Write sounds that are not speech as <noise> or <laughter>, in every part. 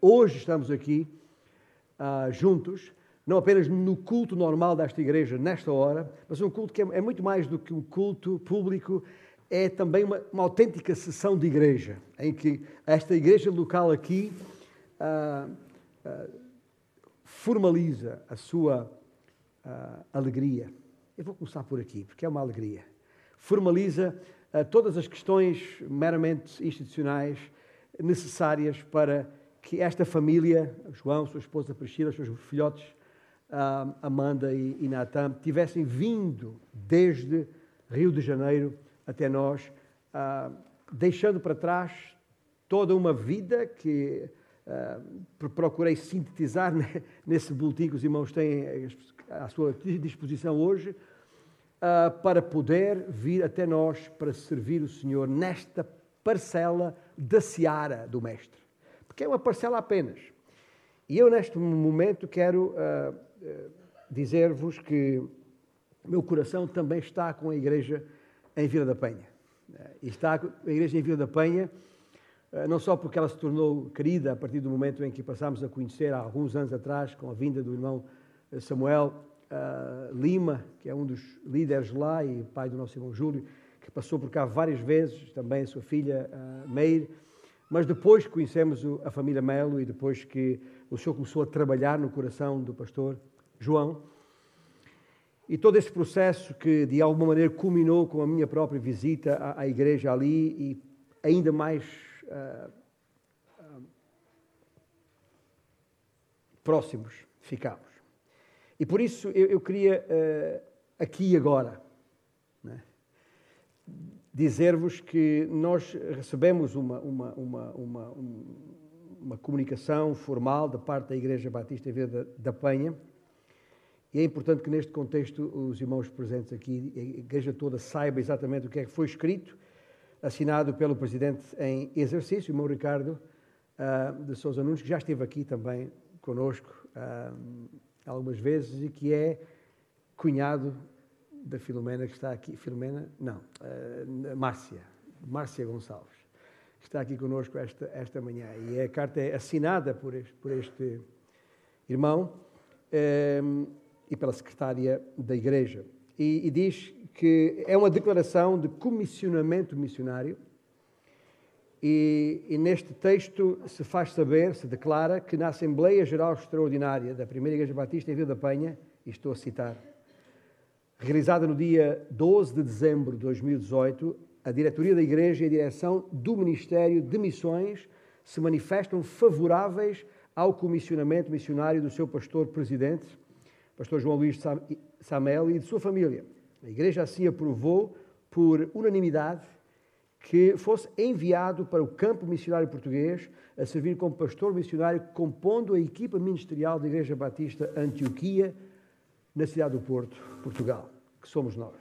hoje estamos aqui uh, juntos, não apenas no culto normal desta igreja, nesta hora, mas um culto que é, é muito mais do que um culto público, é também uma, uma, autêntica sessão de igreja, em que esta igreja local aqui uh, uh, formaliza a sua alegria. Eu vou começar por aqui, porque é uma alegria. Formaliza todas as questões meramente institucionais necessárias para que esta família, João, sua esposa Priscila, seus filhotes, uh, Amanda e, e Natan, tivessem vindo desde Rio de Janeiro até nós, uh, deixando para trás toda uma vida que uh, procurei sintetizar <laughs> nesse boletim que os irmãos têm à sua disposição hoje, para poder vir até nós para servir o Senhor nesta parcela da seara do Mestre. Porque é uma parcela apenas. E eu, neste momento, quero uh, dizer-vos que meu coração também está com a igreja em Vila da Penha. E está a igreja em Vila da Penha, não só porque ela se tornou querida a partir do momento em que passámos a conhecer há alguns anos atrás, com a vinda do irmão Samuel uh, Lima, que é um dos líderes lá e pai do nosso irmão Júlio, que passou por cá várias vezes, também a sua filha uh, Meir, mas depois que conhecemos a família Melo e depois que o Senhor começou a trabalhar no coração do pastor João, e todo esse processo que de alguma maneira culminou com a minha própria visita à, à igreja ali e ainda mais uh, uh, próximos ficamos. E por isso eu, eu queria uh, aqui e agora né, dizer-vos que nós recebemos uma, uma, uma, uma, uma comunicação formal da parte da Igreja Batista Vida da Penha e é importante que neste contexto os irmãos presentes aqui, a igreja toda, saiba exatamente o que é que foi escrito, assinado pelo presidente em exercício, o irmão Ricardo uh, de Sousa Nunes, que já esteve aqui também conosco uh, algumas vezes e que é cunhado da Filomena que está aqui. Filomena? Não, uh, Márcia, Márcia Gonçalves, que está aqui conosco esta, esta manhã. E a carta é assinada por este, por este irmão e pela secretária da Igreja. E, e diz que é uma declaração de comissionamento missionário. E, e, neste texto se faz saber, se declara, que na Assembleia Geral Extraordinária da Primeira Igreja Batista em Vila da Penha, e estou a citar, realizada no dia 12 de dezembro de 2018, a diretoria da Igreja e a direção do Ministério de Missões se manifestam favoráveis ao comissionamento missionário do seu pastor-presidente, pastor João Luís Samel e de sua família. A Igreja assim aprovou por unanimidade que fosse enviado para o campo missionário português a servir como pastor missionário, compondo a equipa ministerial da Igreja Batista Antioquia, na cidade do Porto, Portugal, que somos nós.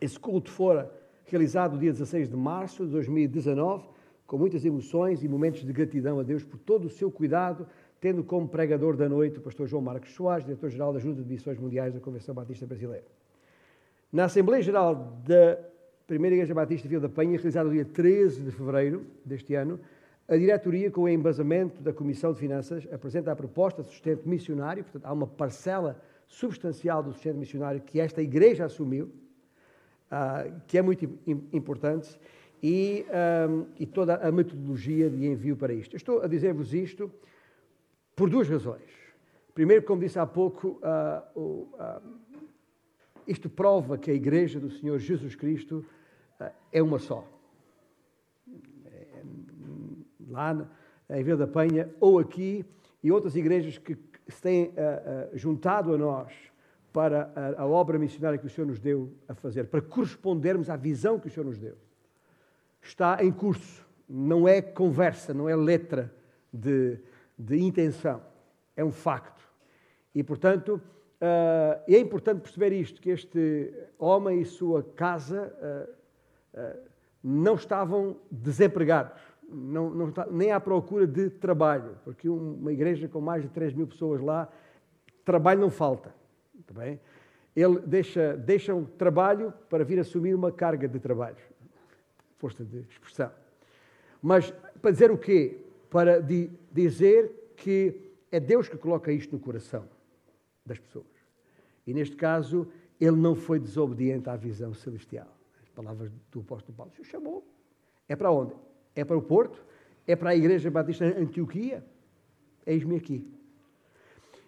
Esse culto fora realizado dia 16 de março de 2019, com muitas emoções e momentos de gratidão a Deus por todo o seu cuidado tendo como pregador da noite o pastor João Marcos Soares, diretor-geral da Junta de Missões Mundiais da Convenção Batista Brasileira. Na Assembleia Geral da Primeira Igreja Batista Vila da Penha, realizada no dia 13 de fevereiro deste ano, a diretoria, com o embasamento da Comissão de Finanças, apresenta a proposta de sustento missionário, portanto, há uma parcela substancial do sustento missionário que esta igreja assumiu, uh, que é muito importante, e, um, e, toda a metodologia de envio para isto. Estou a dizer-vos isto por duas razões. Primeiro, como disse há pouco, uh, uh, isto prova que a Igreja do Senhor Jesus Cristo é uma só. É, lá em Vila da Penha, ou aqui, e outras igrejas que se têm juntado a nós para a, a obra missionária que o Senhor nos deu a fazer, para correspondermos à visão que o Senhor nos deu. Está em curso, não é conversa, não é letra de de intenção. É um facto. E, portanto, uh, é importante perceber isto, que este homem e sua casa uh, uh, não estavam desempregados, não, não está, nem à procura de trabalho, porque uma igreja com mais de 3 mil pessoas lá, trabalho não falta. Está bem? Ele deixa, deixa um trabalho para vir assumir uma carga de trabalho. Força de expressão. Mas para dizer o quê? para di dizer que é Deus que coloca isto no coração das pessoas. E neste caso, ele não foi desobediente à visão celestial. As palavras do apóstolo Paulo. O chamou. É para onde? É para o Porto? É para a Igreja Batista Antioquia? Eis-me aqui.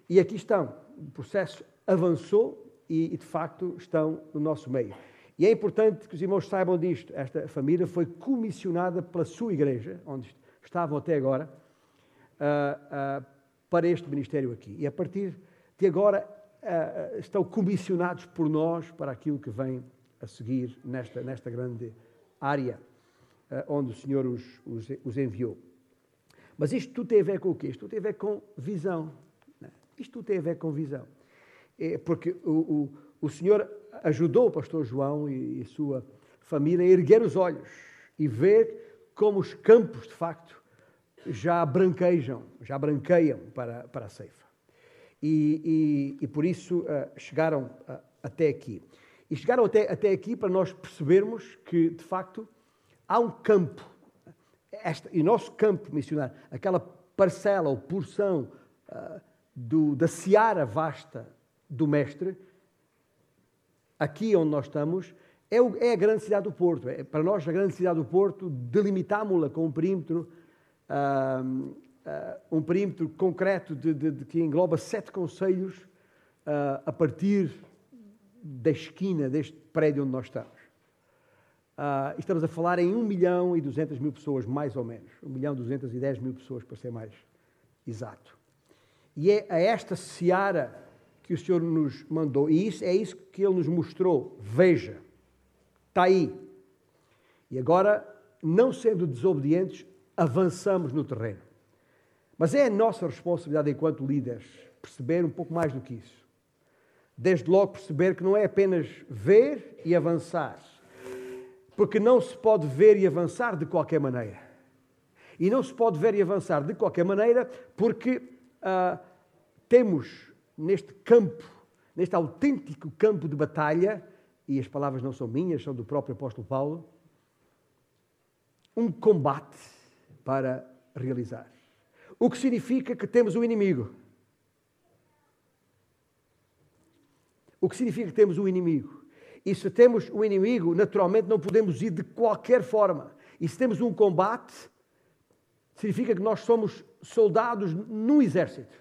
E aqui estão. O processo avançou e, de facto, estão no nosso meio. E é importante que os irmãos saibam disto. Esta família foi comissionada pela sua igreja, onde estavam até agora, uh, uh, para este ministério aqui. E a partir de agora uh, estão comissionados por nós para aquilo que vem a seguir nesta, nesta grande área onde o Senhor os, os, os, enviou. Mas isto tudo tem a ver com o quê? Isto tudo tem a ver com visão. Né? Isto tudo tem a ver com visão. É porque o, o, o Senhor ajudou o pastor João e, a sua família a erguer os olhos e ver como os campos, de facto, já branquejam, já branqueiam para, para a ceifa. E, e, e por isso uh, chegaram uh, até aqui. E chegaram até, até aqui para nós percebermos que, de facto, há um campo, esta, e nosso campo missionário, aquela parcela ou porção uh, do, da seara vasta do Mestre, aqui onde nós estamos, é, o, é a grande cidade do Porto. É, para nós, a grande cidade do Porto, delimitámos-la com um perímetro, uh, uh, um perímetro concreto de, de, de, que engloba sete conselhos a partir da esquina deste prédio onde nós estamos. Estamos a falar em 1 milhão e 200 mil pessoas, mais ou menos. 1 milhão e 210 mil pessoas, para ser mais exato. E é a esta seara que o Senhor nos mandou. E isso, é isso que Ele nos mostrou. Veja, está aí. E agora, não sendo desobedientes, avançamos no terreno. Mas é a nossa responsabilidade enquanto líderes perceber um pouco mais do que isso. Desde logo perceber que não é apenas ver e avançar, porque não se pode ver e avançar de qualquer maneira. E não se pode ver e avançar de qualquer maneira porque uh, temos neste campo, neste autêntico campo de batalha, e as palavras não são minhas, são do próprio apóstolo Paulo, um combate para realizar. O que significa que temos um inimigo. O que significa que temos um inimigo. E se temos um inimigo, naturalmente não podemos ir de qualquer forma. E se temos um combate, significa que nós somos soldados num exército.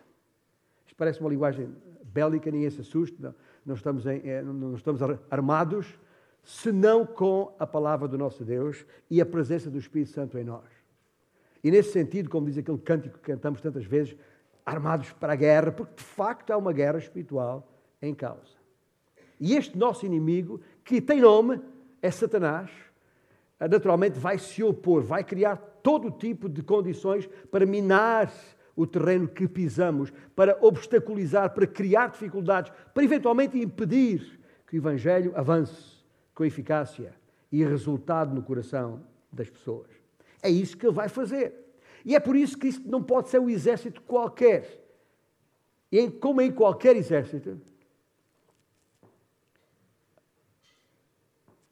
Isto parece uma linguagem bélica, ninguém se assuste, não, não, estamos, em, é, não estamos armados, senão com a palavra do nosso Deus e a presença do Espírito Santo em nós. E nesse sentido, como diz aquele cântico que cantamos tantas vezes, armados para a guerra, porque de facto há uma guerra espiritual em causa. E este nosso inimigo, que tem nome, é Satanás, naturalmente vai se opor, vai criar todo tipo de condições para minar o terreno que pisamos, para obstaculizar, para criar dificuldades, para eventualmente impedir que o Evangelho avance com eficácia e resultado no coração das pessoas. É isso que ele vai fazer. E é por isso que isto não pode ser um exército qualquer. E como em qualquer exército,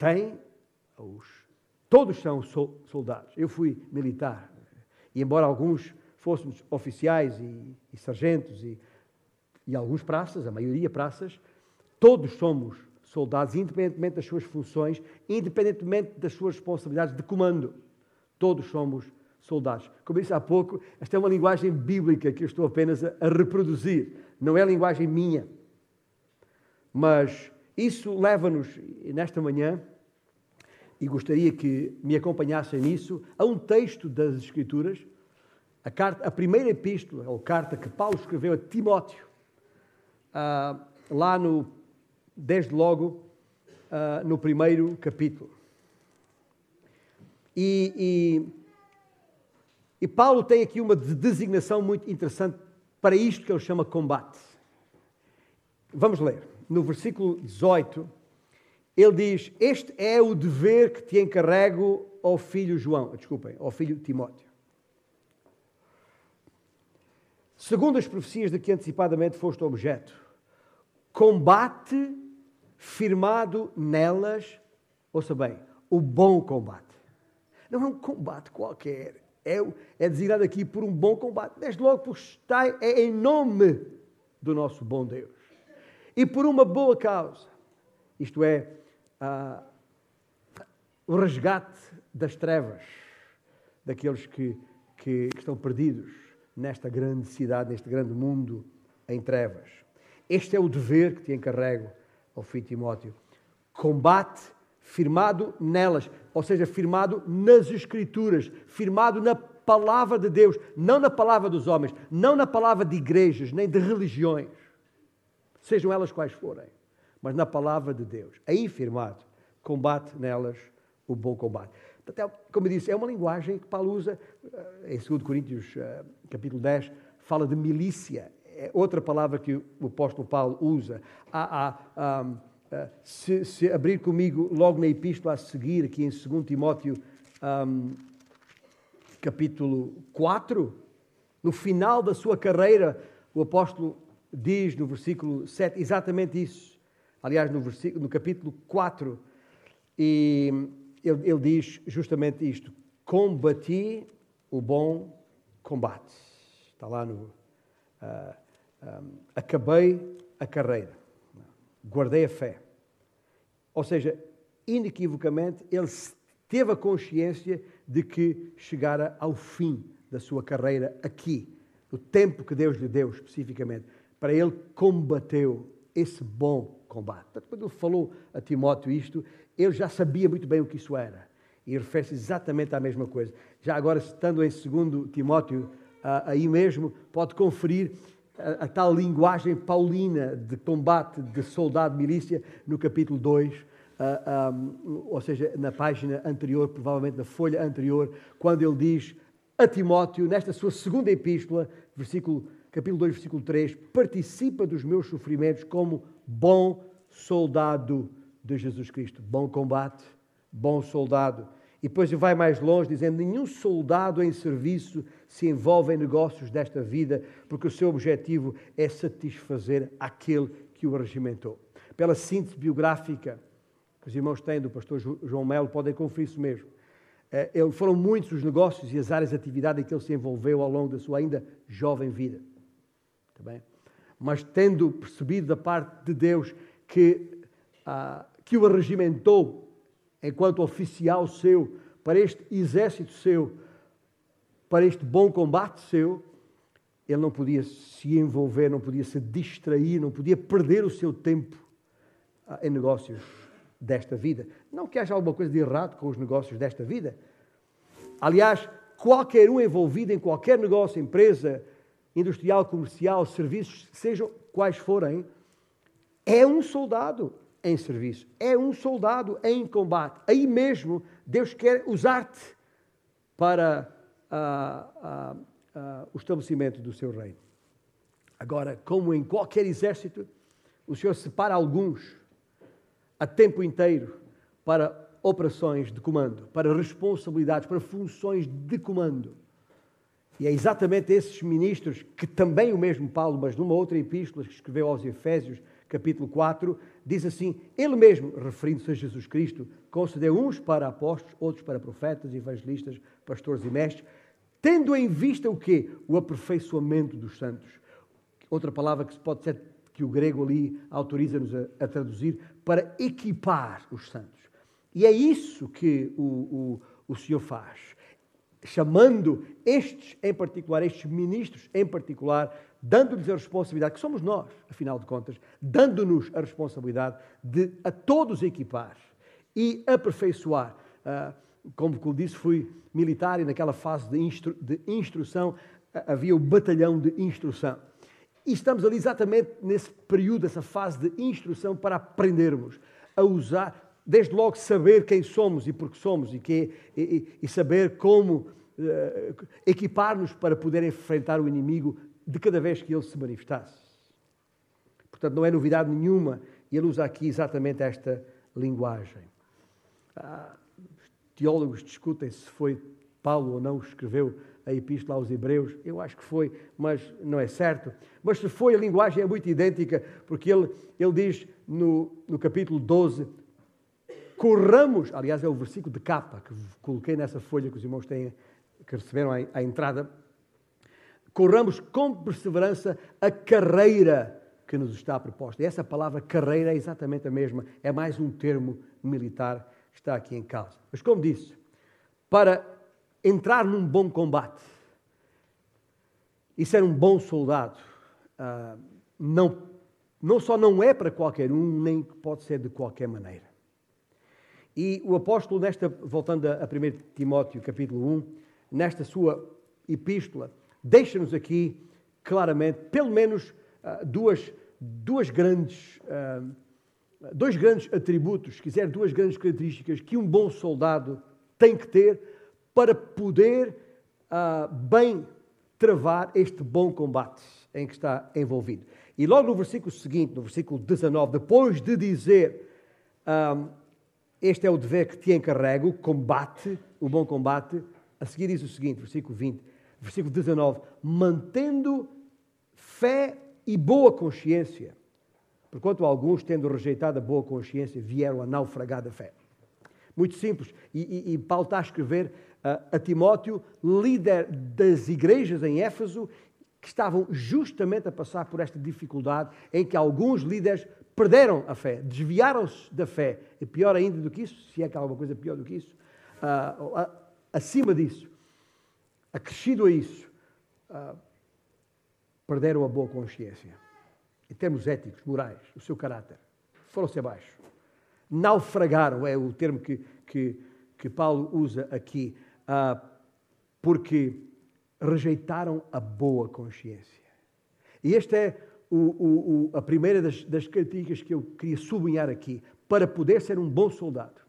tem os. Todos são soldados. Eu fui militar. E embora alguns fôssemos oficiais e, e sargentos e, e alguns praças, a maioria praças, todos somos soldados, independentemente das suas funções, independentemente das suas responsabilidades de comando. Todos somos soldados. Como disse há pouco, esta é uma linguagem bíblica que eu estou apenas a, reproduzir, não é linguagem minha. Mas isso leva-nos, nesta manhã, e gostaria que me acompanhassem nisso, a um texto das Escrituras a, carta, a primeira epístola, ou carta que Paulo escreveu a Timóteo, uh, lá no, desde logo, uh, no primeiro capítulo. E, e, e Paulo tem aqui uma designação muito interessante para isto que ele chama combate. Vamos ler. No versículo 18, ele diz: Este é o dever que te encarrego ao filho João, desculpem, ao filho Timóteo segundo as profecias de que antecipadamente foste objeto. Combate firmado nelas, ouça bem, o bom combate. Não é um combate qualquer, É, é designado aqui por um bom combate. Desde logo, porque está é em nome do nosso bom Deus. E por uma boa causa. Isto é, ah, o resgate das trevas, daqueles que, que, que estão perdidos nesta grande cidade, neste grande mundo em trevas. Este é o dever que te encarrego, ao filho Timóteo. Combate firmado nelas, ou seja, firmado nas Escrituras, firmado na palavra de Deus, não na palavra dos homens, não na palavra de igrejas, nem de religiões, sejam elas quais forem, mas na palavra de Deus. Aí firmado, combate nelas o bom combate. Até, como eu disse, é uma linguagem que Paulo usa eh, em 2 Coríntios, eh, capítulo 10, fala de milícia. É outra palavra que o apóstolo Paulo usa. Há, há, há eh, se, se, abrir comigo logo na epístola a seguir, aqui em 2 Timóteo, um, capítulo 4, no final da sua carreira, o apóstolo diz no versículo 7 exatamente isso. Aliás, no, versículo, no capítulo 4, e ele, ele diz justamente isto: Combati o bom combate. Está lá no. Uh, ah, um, ah, acabei a carreira, guardei a fé. Ou seja, inequivocamente, ele teve a consciência de que chegara ao fim da sua carreira aqui, o tempo que Deus lhe deu especificamente. Para ele, combateu esse bom combate. Portanto, quando ele falou a Timóteo isto, ele já sabia muito bem o que isso era. E refere-se exatamente à mesma coisa. Já agora, estando em 2 Timóteo, aí mesmo, pode conferir a, a, tal linguagem paulina de combate de soldado milícia no capítulo 2, uh, ou seja, na página anterior, provavelmente na folha anterior, quando ele diz a Timóteo, nesta sua segunda epístola, versículo, capítulo 2, versículo 3, participa dos meus sofrimentos como bom soldado de Jesus Cristo. Bom combate, bom soldado. E depois vai mais longe, dizendo: nenhum soldado em serviço se envolve em negócios desta vida, porque o seu objetivo é satisfazer aquele que o regimentou. Pela síntese biográfica que os irmãos têm do pastor João Melo, podem conferir isso mesmo. Ele, foram muitos os negócios e as áreas de atividade em que ele se envolveu ao longo da sua ainda jovem vida. Tá Mas tendo percebido da parte de Deus que ah, que o arregimentou enquanto oficial seu, para este exército seu, para este bom combate seu, ele não podia se envolver, não podia se distrair, não podia perder o seu tempo ah, em negócios desta vida. Não que haja alguma coisa de errado com os negócios desta vida. Aliás, qualquer um envolvido em qualquer negócio, empresa, industrial, comercial, serviços, sejam quais forem, é um soldado, em serviço, é um soldado em combate. Aí mesmo Deus quer usar-te para uh, uh, uh, o estabelecimento do seu reino. Agora, como em qualquer exército, o Senhor separa alguns a tempo inteiro para operações de comando, para responsabilidades, para funções de comando. E é exatamente esses ministros que também o mesmo Paulo, mas numa outra epístola que escreveu aos Efésios, capítulo 4, diz assim: Ele mesmo, referindo-se a Jesus Cristo, concedeu uns para apóstolos, outros para profetas, evangelistas, pastores e mestres, tendo em vista o quê? O aperfeiçoamento dos santos. Outra palavra que se pode ser que o grego ali autoriza-nos a, a, traduzir, para equipar os santos. E é isso que o, o, o Senhor faz, chamando estes em particular, estes ministros em particular, dando-lhes a responsabilidade, que somos nós, afinal de contas, dando-nos a responsabilidade de a todos equipar e aperfeiçoar. Uh, como disse, fui militar e naquela fase de, instru de instrução havia o batalhão de instrução. E estamos ali exatamente nesse período, essa fase de instrução para aprendermos a usar, desde logo saber quem somos e por que somos e, que, e, e saber como uh, equipar-nos para poder enfrentar o inimigo de cada vez que ele se manifestasse. Portanto, não é novidade nenhuma, e ele usa aqui exatamente esta linguagem. Ah, teólogos discutem se foi Paulo ou não que escreveu a epístola aos Hebreus, eu acho que foi, mas não é certo. Mas se foi, a linguagem é muito idêntica, porque ele, ele diz no, no capítulo 12: corramos, aliás, é o versículo de capa que coloquei nessa folha que os irmãos têm que receberam a entrada, corramos com perseverança a carreira que nos está proposta. E essa palavra carreira é exatamente a mesma, é mais um termo militar que está aqui em causa. Mas, como disse, para entrar num bom combate e ser um bom soldado, uh, não, não só não é para qualquer um, nem pode ser de qualquer maneira. E o apóstolo, nesta, voltando a 1 Timóteo capítulo 1, nesta sua epístola, deixa-nos aqui claramente, pelo menos, uh, duas, duas grandes, uh, dois grandes atributos, se quiser, duas grandes características que um bom soldado tem que ter para poder uh, bem travar este bom combate em que está envolvido. E logo no versículo seguinte, no versículo 19, depois de dizer este é o dever que te encarrego, combate, o bom combate, a seguir diz o seguinte, versículo 20, versículo 19, mantendo fé e boa consciência, porquanto alguns, tendo rejeitado a boa consciência, vieram a naufragar da fé. Muito simples. E, e, e Paulo está a escrever a Timóteo, líder das igrejas em Éfeso, que estavam justamente a passar por esta dificuldade em que alguns líderes perderam a fé, desviaram-se da fé. E pior ainda do que isso, se é que há alguma coisa pior do que isso, uh, uh, acima disso, acrescido a isso, uh, perderam a boa consciência. Em termos éticos, morais, o seu caráter. Foram-se abaixo. Naufragaram, é o termo que, que, que Paulo usa aqui porque rejeitaram a boa consciência. E esta é o, o, o, a primeira das, das características que eu queria sublinhar aqui. Para poder ser um bom soldado,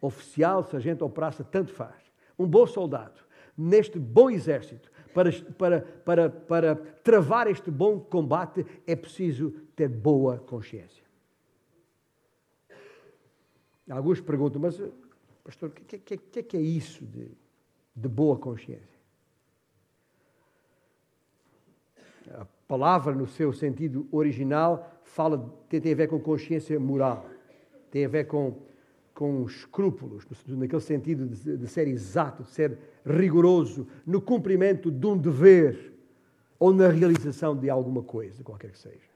oficial, sargento ou praça, tanto faz. Um bom soldado, neste bom exército, para, para, para, para travar este bom combate, é preciso ter boa consciência. Alguns perguntam, mas, pastor, o que, que, que, que é isso de de boa consciência. Palavra, no seu sentido original, fala, tem, tem a ver com consciência moral, tem a ver com, com escrúpulos, naquele sentido de, de ser exato, de ser rigoroso no cumprimento de um dever ou na realização de alguma coisa, qualquer que seja.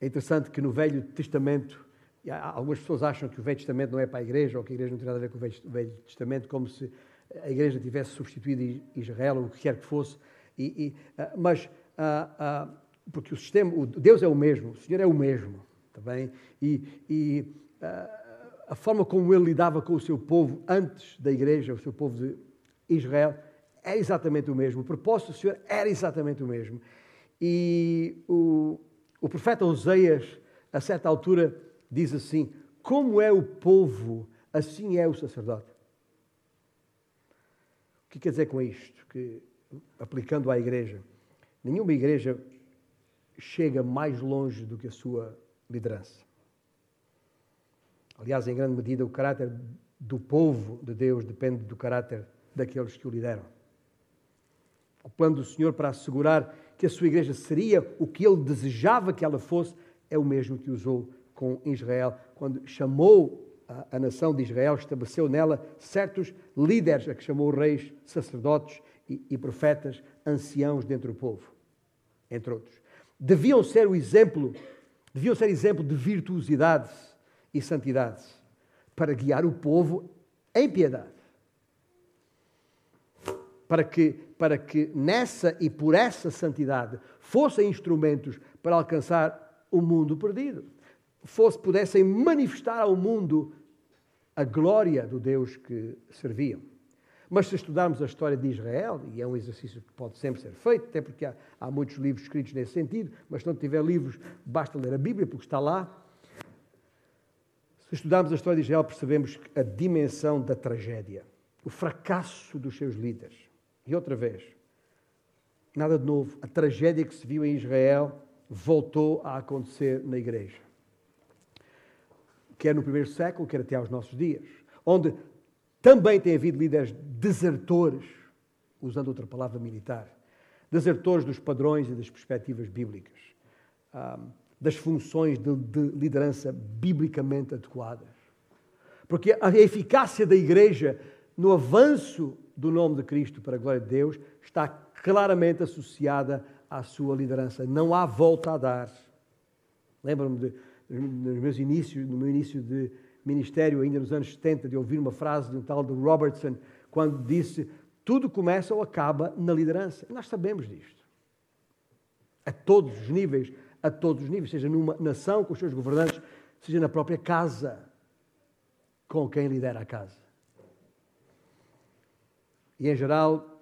É interessante que no Velho Testamento algumas pessoas acham que o Velho Testamento não é para a igreja, ou que a igreja não tem nada a ver com o Velho Testamento, como se a igreja tivesse substituído Israel, ou o que quer que fosse. E, e, ah, mas, uh, uh, porque o sistema, o Deus é o mesmo, o Senhor é o mesmo, bem? E, e uh, a forma como ele lidava com o seu povo antes da igreja, o seu povo de Israel, é exatamente o mesmo. O propósito do Senhor era exatamente o mesmo. E o, o profeta Oseias, a certa altura, diz assim: Como é o povo, assim é o sacerdote. Que quer dizer com isto? Que, aplicando à igreja, nenhuma igreja chega mais longe do que a sua liderança. Aliás, em grande medida, o caráter do povo de Deus depende do caráter daqueles que o lideram. O plano do Senhor para assegurar que a sua igreja seria o que ele desejava que ela fosse é o mesmo que usou com Israel, quando chamou a, a, nação de Israel, estabeleceu nela certos líderes, a que chamou reis, sacerdotes e, e profetas, anciãos dentro do povo, entre outros. Deviam ser o exemplo, deviam ser exemplo de virtuosidade e santidade para guiar o povo em piedade. Para que, para que nessa e por essa santidade fossem instrumentos para alcançar o mundo perdido fosse, pudessem manifestar ao mundo a glória do Deus que serviam. Mas se estudarmos a história de Israel, e é um exercício que pode sempre ser feito, até porque há, há muitos livros escritos nesse sentido, mas se não tiver livros, basta ler a Bíblia, porque está lá. Se estudarmos a história de Israel, percebemos a dimensão da tragédia, o fracasso dos seus líderes. E outra vez, nada de novo, a tragédia que se viu em Israel voltou a acontecer na igreja quer no primeiro século, quer até aos nossos dias, onde também tem havido líderes desertores, usando outra palavra militar, desertores dos padrões e das perspectivas bíblicas, das funções de, de liderança biblicamente adequadas. Porque a eficácia da igreja no avanço do nome de Cristo para a glória de Deus, está claramente associada à sua liderança. Não há volta a dar. Lembro-me de, nos meus inícios, no meu início de ministério, ainda nos anos 70, de ouvir uma frase de um tal de Robertson, quando disse: Tudo começa ou acaba na liderança. Nós sabemos disto. A todos os níveis, a todos os níveis, seja numa nação com os seus governantes, seja na própria casa com quem lidera a casa. E em geral,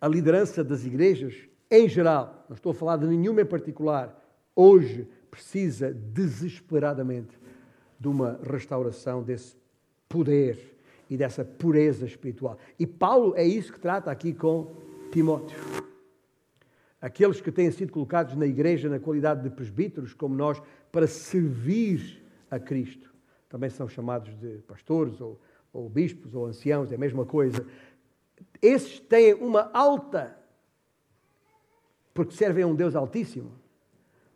a liderança das igrejas, em geral, não estou a falar de nenhuma em particular, hoje precisa desesperadamente de uma restauração desse poder e dessa pureza espiritual. E Paulo é isso que trata aqui com Timóteo. Aqueles que têm sido colocados na igreja na qualidade de presbíteros, como nós, para servir a Cristo. Também são chamados de pastores ou, ou bispos ou anciãos, é a mesma coisa. Esses têm uma alta, porque servem a um Deus Altíssimo,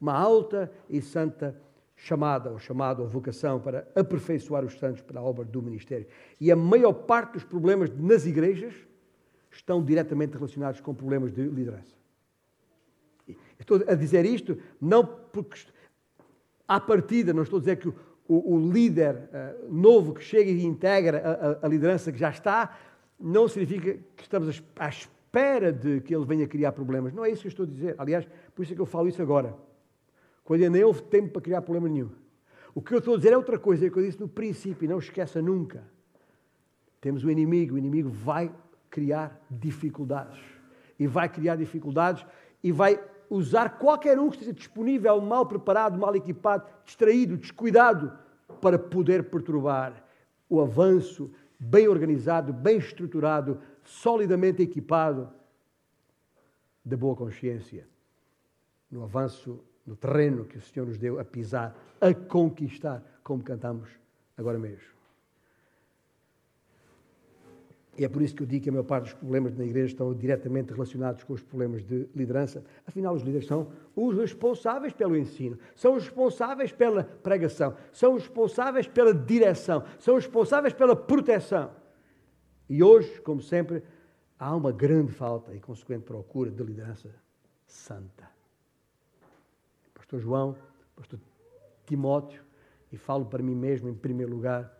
uma alta e santa chamada, ou chamado, ou vocação para aperfeiçoar os santos para a obra do ministério. E a maior parte dos problemas nas igrejas estão diretamente relacionados com problemas de liderança. Estou a dizer isto não porque, à partida, não estou a dizer que o, o, o líder uh, novo que chega e integra a, a, a, liderança que já está, não significa que estamos à espera de que ele venha criar problemas. Não é isso que eu estou a dizer. Aliás, por isso é que eu falo isso agora quando nem houve tempo para criar problema nenhum. O que eu estou a dizer é outra coisa, é que eu disse no princípio, e não esqueça nunca. Temos o inimigo, o inimigo vai criar dificuldades. E vai criar dificuldades e vai usar qualquer um que esteja disponível, mal preparado, mal equipado, distraído, descuidado, para poder perturbar o avanço bem organizado, bem estruturado, solidamente equipado da boa consciência no avanço no terreno que o Senhor nos deu a pisar, a conquistar, como cantamos agora mesmo. E é por isso que eu digo que a maior parte dos problemas na igreja estão diretamente relacionados com os problemas de liderança. Afinal, os líderes são os responsáveis pelo ensino, são os responsáveis pela pregação, são os responsáveis pela direção, são os responsáveis pela proteção. E hoje, como sempre, há uma grande falta e consequente procura de liderança santa pastor João, pastor Timóteo, e falo para mim mesmo em primeiro lugar,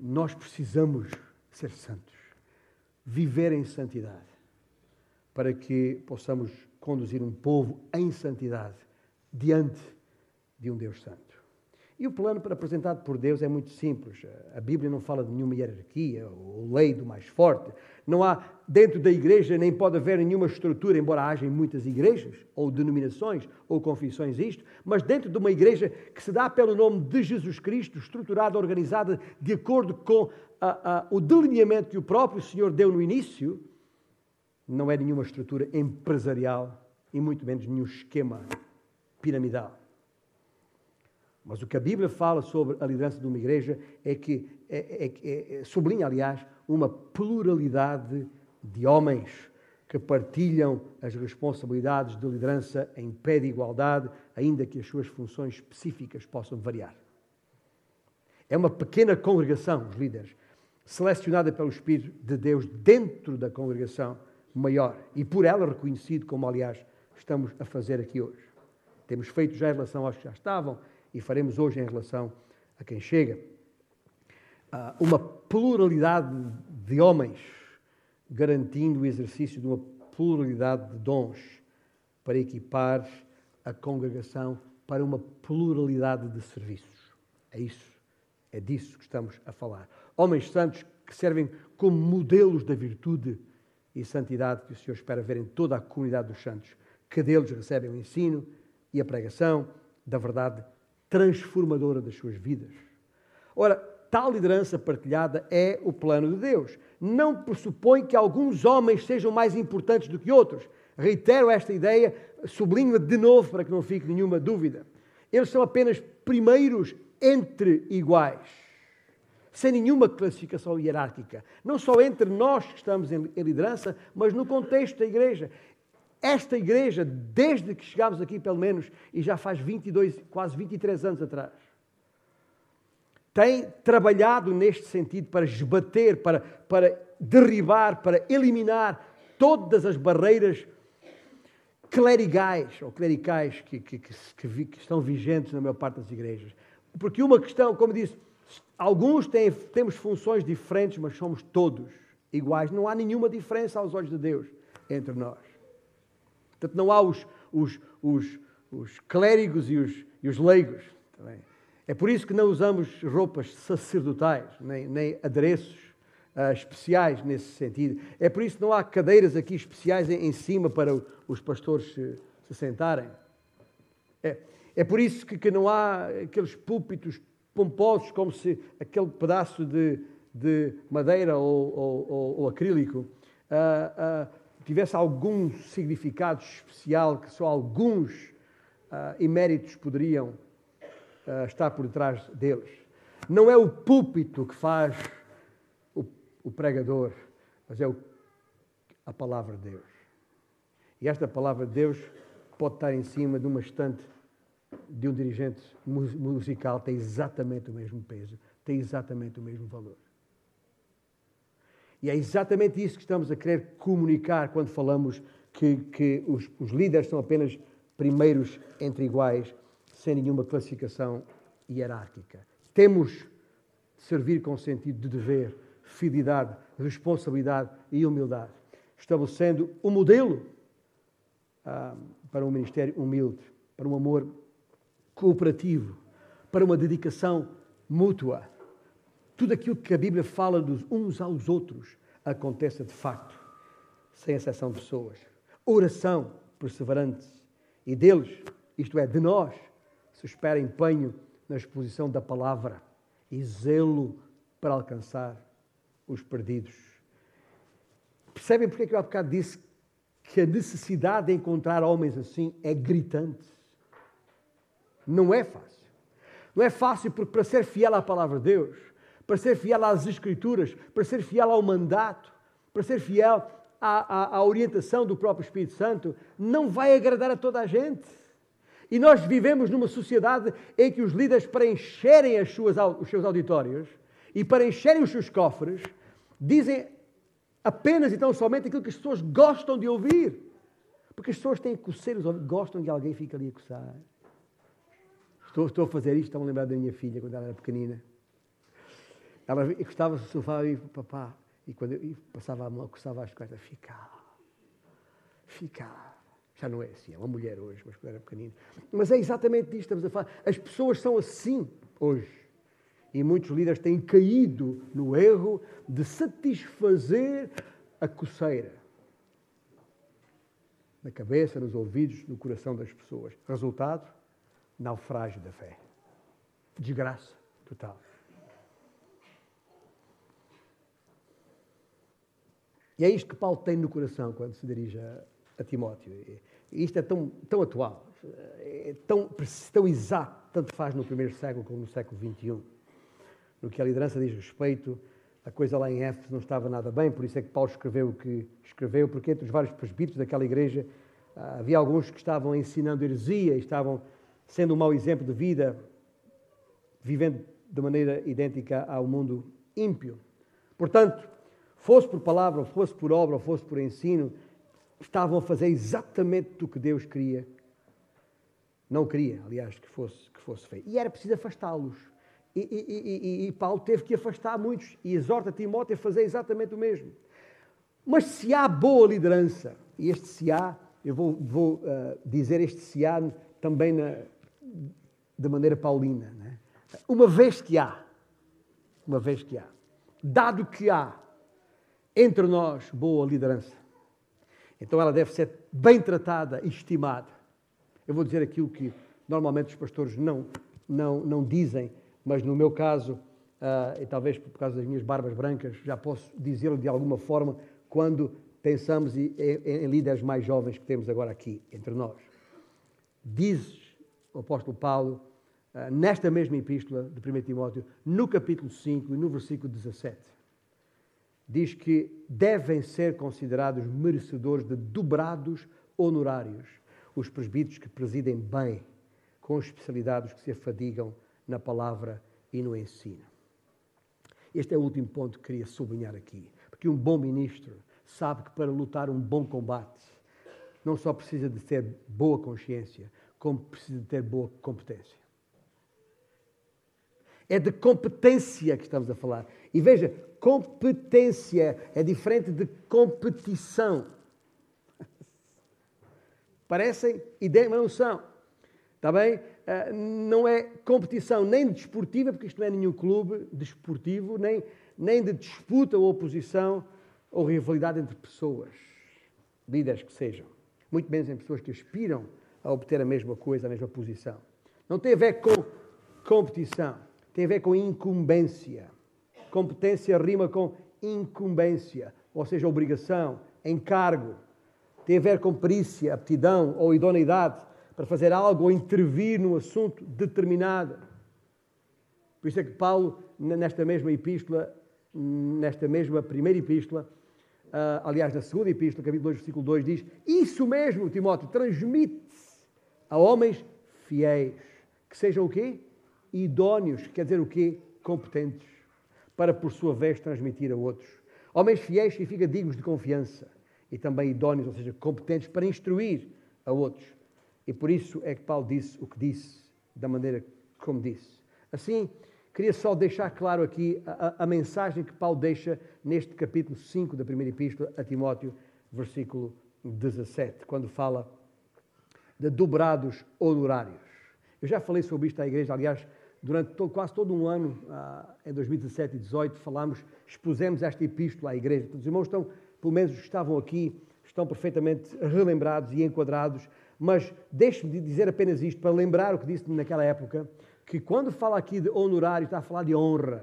nós precisamos ser santos, viver em santidade, para que possamos conduzir um povo em santidade diante de um Deus Santo. E o plano apresentado por Deus é muito simples. A Bíblia não fala de nenhuma hierarquia ou lei do mais forte. Não há dentro da igreja, nem pode haver nenhuma estrutura, embora haja muitas igrejas, ou denominações, ou confissões isto, mas dentro de uma igreja que se dá pelo nome de Jesus Cristo, estruturada, organizada, de acordo com a, a, o delineamento que o próprio Senhor deu no início, não é nenhuma estrutura empresarial e muito menos nenhum esquema piramidal. Mas o que a Bíblia fala sobre a liderança de uma igreja é que é, é, é, sublinha, aliás, uma pluralidade de homens que partilham as responsabilidades de liderança em pé de igualdade, ainda que as suas funções específicas possam variar. É uma pequena congregação, os líderes, selecionada pelo Espírito de Deus dentro da congregação maior e por ela reconhecido, como aliás estamos a fazer aqui hoje. Temos feito já em relação aos que já estavam e faremos hoje em relação a quem chega. Ah, uma pluralidade de homens, garantindo o exercício de uma pluralidade de dons para equipar a congregação para uma pluralidade de serviços. É isso, é disso que estamos a falar. Homens santos que servem como modelos da virtude e santidade que o Senhor espera ver em toda a comunidade dos santos, que deles recebem o ensino e a pregação da verdade transformadora das suas vidas. Ora, tal liderança partilhada é o plano de Deus. Não pressupõe que alguns homens sejam mais importantes do que outros. Reitero esta ideia, sublinho-a de novo para que não fique nenhuma dúvida. Eles são apenas primeiros entre iguais, sem nenhuma classificação hierárquica. Não só entre nós que estamos em liderança, mas no contexto da igreja. Esta igreja, desde que chegámos aqui, pelo menos, e já faz 22, quase 23 anos atrás, tem trabalhado neste sentido para esbater, para, para derribar, para eliminar todas as barreiras clerigais ou clericais que, que, que, que, estão vigentes na maior parte das igrejas. Porque uma questão, como disse, alguns têm, temos funções diferentes, mas somos todos iguais. Não há nenhuma diferença aos olhos de Deus entre nós. Portanto, não há os, os, os, os clérigos e os, e os leigos. É por isso que não usamos roupas sacerdotais, nem, nem adereços uh, especiais nesse sentido. É por isso que não há cadeiras aqui especiais em, em cima para os pastores se, se sentarem. É, é por isso que, que, não há aqueles púlpitos pomposos, como se aquele pedaço de, de madeira ou, ou, ou, ou acrílico uh, uh, tivesse algum significado especial que só alguns uh, eméritos poderiam uh, estar por trás deles. Não é o púlpito que faz o, o pregador, mas é o, a palavra de Deus. E esta palavra de Deus pode estar em cima de uma estante de um dirigente musical, tem exatamente o mesmo peso, tem exatamente o mesmo valor. E é exatamente isso que estamos a querer comunicar quando falamos que, que os, os líderes são apenas primeiros entre iguais, sem nenhuma classificação hierárquica. Temos de servir com sentido de dever, fidelidade, responsabilidade e humildade, estabelecendo um modelo ah, para um ministério humilde, para um amor cooperativo, para uma dedicação mútua tudo aquilo que a Bíblia fala dos uns aos outros acontece de facto, sem exceção de pessoas. Oração perseverante. E deles, isto é, de nós, se espera empenho na exposição da palavra e zelo para alcançar os perdidos. Percebem porque é que eu há bocado disse que a necessidade de encontrar homens assim é gritante? Não é fácil. Não é fácil porque para ser fiel à palavra de Deus, para ser fiel às Escrituras, para ser fiel ao mandato, para ser fiel à, à, à, orientação do próprio Espírito Santo, não vai agradar a toda a gente. E nós vivemos numa sociedade em que os líderes, para encherem as suas, os seus auditórios e para encherem os seus cofres, dizem apenas e tão somente aquilo que as pessoas gostam de ouvir. Porque as pessoas têm coceiros, gostam que alguém fique ali a coçar. Estou, estou a fazer isto, estão a lembrar da minha filha quando ela era pequenina. Ela encostava-se no sofá e papá. E quando eu passava a mão, coçava as costas, ficava. Ficava. Já não é assim, é uma mulher hoje, mas quando era pequenina. Mas é exatamente disto que estamos a falar. As pessoas são assim hoje. E muitos líderes têm caído no erro de satisfazer a coceira. Na cabeça, nos ouvidos, no coração das pessoas. Resultado? Naufrágio da fé. Desgraça total. E é isto que Paulo tem no coração quando se dirige a, a Timóteo. E isto é tão, tão atual, é tão, tão exato, tanto faz no primeiro século como no século XXI. No que a liderança diz respeito, a coisa lá em Éfeso não estava nada bem, por isso é que Paulo escreveu o que escreveu, porque entre os vários presbíteros daquela igreja ah, havia alguns que estavam ensinando heresia, estavam sendo um mau exemplo de vida, vivendo de maneira idêntica ao mundo ímpio. Portanto, fosse por palavra, fosse por obra, fosse por ensino, estavam a fazer exatamente o que Deus queria. Não queria, aliás, que fosse, que fosse feito. E era preciso afastá-los. E, e, e, e, Paulo teve que afastar muitos e exorta Timóteo a fazer exatamente o mesmo. Mas se há boa liderança, e este se há, eu vou, vou uh, dizer este se há também na, de maneira paulina, né? uma vez que há, uma vez que há, dado que há entre nós boa liderança. Então ela deve ser bem tratada e estimada. Eu vou dizer aquilo que normalmente os pastores não, não, não dizem, mas no meu caso, uh, e talvez por causa das minhas barbas brancas, já posso dizê-lo de alguma forma quando pensamos em, em, em líderes mais jovens que temos agora aqui entre nós. Diz o apóstolo Paulo, uh, nesta mesma epístola de 1 Timóteo, no capítulo 5 e no versículo 17 diz que devem ser considerados merecedores de dobrados honorários os presbíteros que presidem bem, com especialidades que se afadigam na palavra e no ensino. Este é o último ponto que queria sublinhar aqui, porque que um bom ministro sabe que para lutar um bom combate não só precisa de ter boa consciência, como precisa de ter boa competência. É de competência que estamos a falar. E veja, competência é diferente de competição. <laughs> Parecem e não são. Está bem? Ah, não é competição nem desportiva, porque isto não é nenhum clube desportivo, nem, nem de disputa ou oposição ou rivalidade entre pessoas, líderes que sejam. Muito menos em pessoas que aspiram a obter a mesma coisa, a mesma posição. Não tem a ver com competição, tem a ver com incumbência. Competência rima com incumbência, ou seja, obrigação, encargo. Tem a ver com perícia, aptidão ou idoneidade para fazer algo ou intervir num assunto determinado. Por isso é que Paulo, nesta mesma epístola, nesta mesma primeira epístola, uh, aliás, na segunda epístola, capítulo 2, versículo 2, diz: Isso mesmo, Timóteo, transmite-se a homens fiéis, que sejam o quê? Idóneos, quer dizer o quê? Competentes, para por sua vez transmitir a outros. Homens fiéis significa dignos de confiança e também idóneos, ou seja, competentes para instruir a outros. E por isso é que Paulo disse o que disse, da maneira como disse. Assim, queria só deixar claro aqui a, a, mensagem que Paulo deixa neste capítulo 5 da primeira epístola a Timóteo, versículo 17, quando fala de dobrados honorários. Eu já falei sobre isto à igreja, aliás, durante todo, quase todo um ano, ah, em 2017 e 2018, falámos, expusemos esta epístola à igreja. Os irmãos estão, pelo menos os que estavam aqui, estão perfeitamente relembrados e enquadrados mas deixe-me dizer apenas isto para lembrar o que disse naquela época, que quando fala aqui de honorário, está a falar de honra.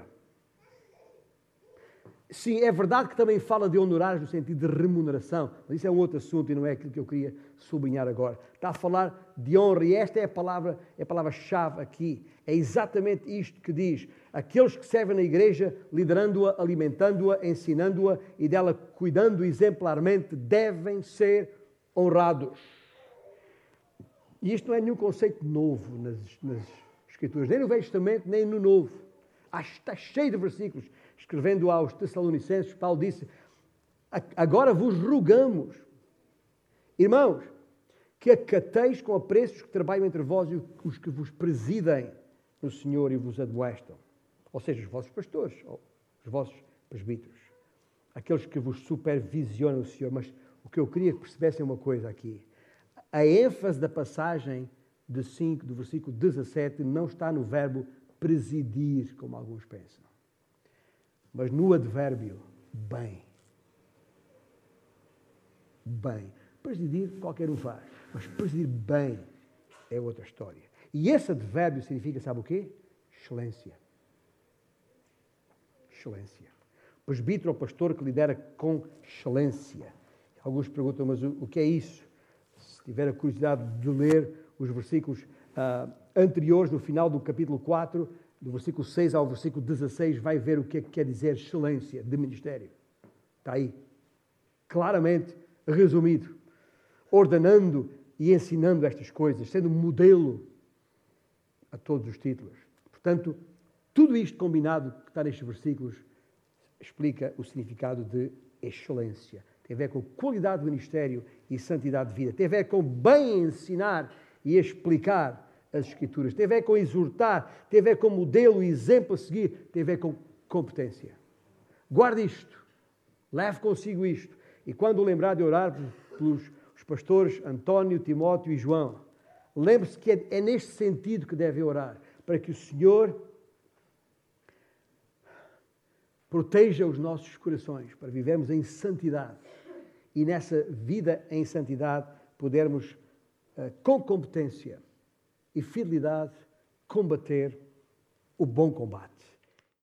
Sim, é verdade que também fala de honorários no sentido de remuneração, mas isso é um outro assunto e não é aquilo que eu queria sublinhar agora. Está a falar de honra e esta é a palavra, é a palavra-chave aqui. É exatamente isto que diz: aqueles que servem na igreja, liderando-a, alimentando-a, ensinando-a e dela cuidando exemplarmente, devem ser honrados. E isto não é nenhum conceito novo nas, nas Escrituras, nem no Velho Testamento, nem no Novo. Está cheio de versículos. Escrevendo aos Tessalonicenses, Paulo disse: Agora vos rogamos, irmãos, que acateis com apreços que trabalham entre vós e os que vos presidem no Senhor e vos admoestam. Ou seja, os vossos pastores, os vossos presbíteros, aqueles que vos supervisionam o Senhor. Mas o que eu queria que percebessem uma coisa aqui a ênfase da passagem de 5, do versículo 17, não está no verbo presidir, como alguns pensam, mas no advérbio bem. Bem. Presidir qualquer um faz, mas presidir bem é outra história. E esse advérbio significa, sabe o quê? Excelência. Excelência. Presbítero ou pastor que lidera com excelência. Alguns perguntam, mas o, que é isso? se tiver a curiosidade de ler os versículos uh, anteriores, no final do capítulo 4, do versículo 6 ao versículo 16, vai ver o que é que quer dizer excelência de ministério. Está aí. Claramente resumido. Ordenando e ensinando estas coisas, sendo modelo a todos os títulos. Portanto, tudo isto combinado que está nestes versículos explica o significado de excelência tem a ver com qualidade do ministério e santidade de vida, tem a ver com bem ensinar e explicar as Escrituras, tem a ver com exortar, tem a ver com modelo e exemplo a seguir, tem a ver com competência. Guarde isto, leve consigo isto, e quando lembrar de orar pelos os pastores António, Timóteo e João, lembre-se que é, é neste sentido que deve orar, para que o Senhor proteja os nossos corações, para vivermos em santidade. E nessa vida em santidade podermos, eh, com competência e fidelidade, combater o bom combate.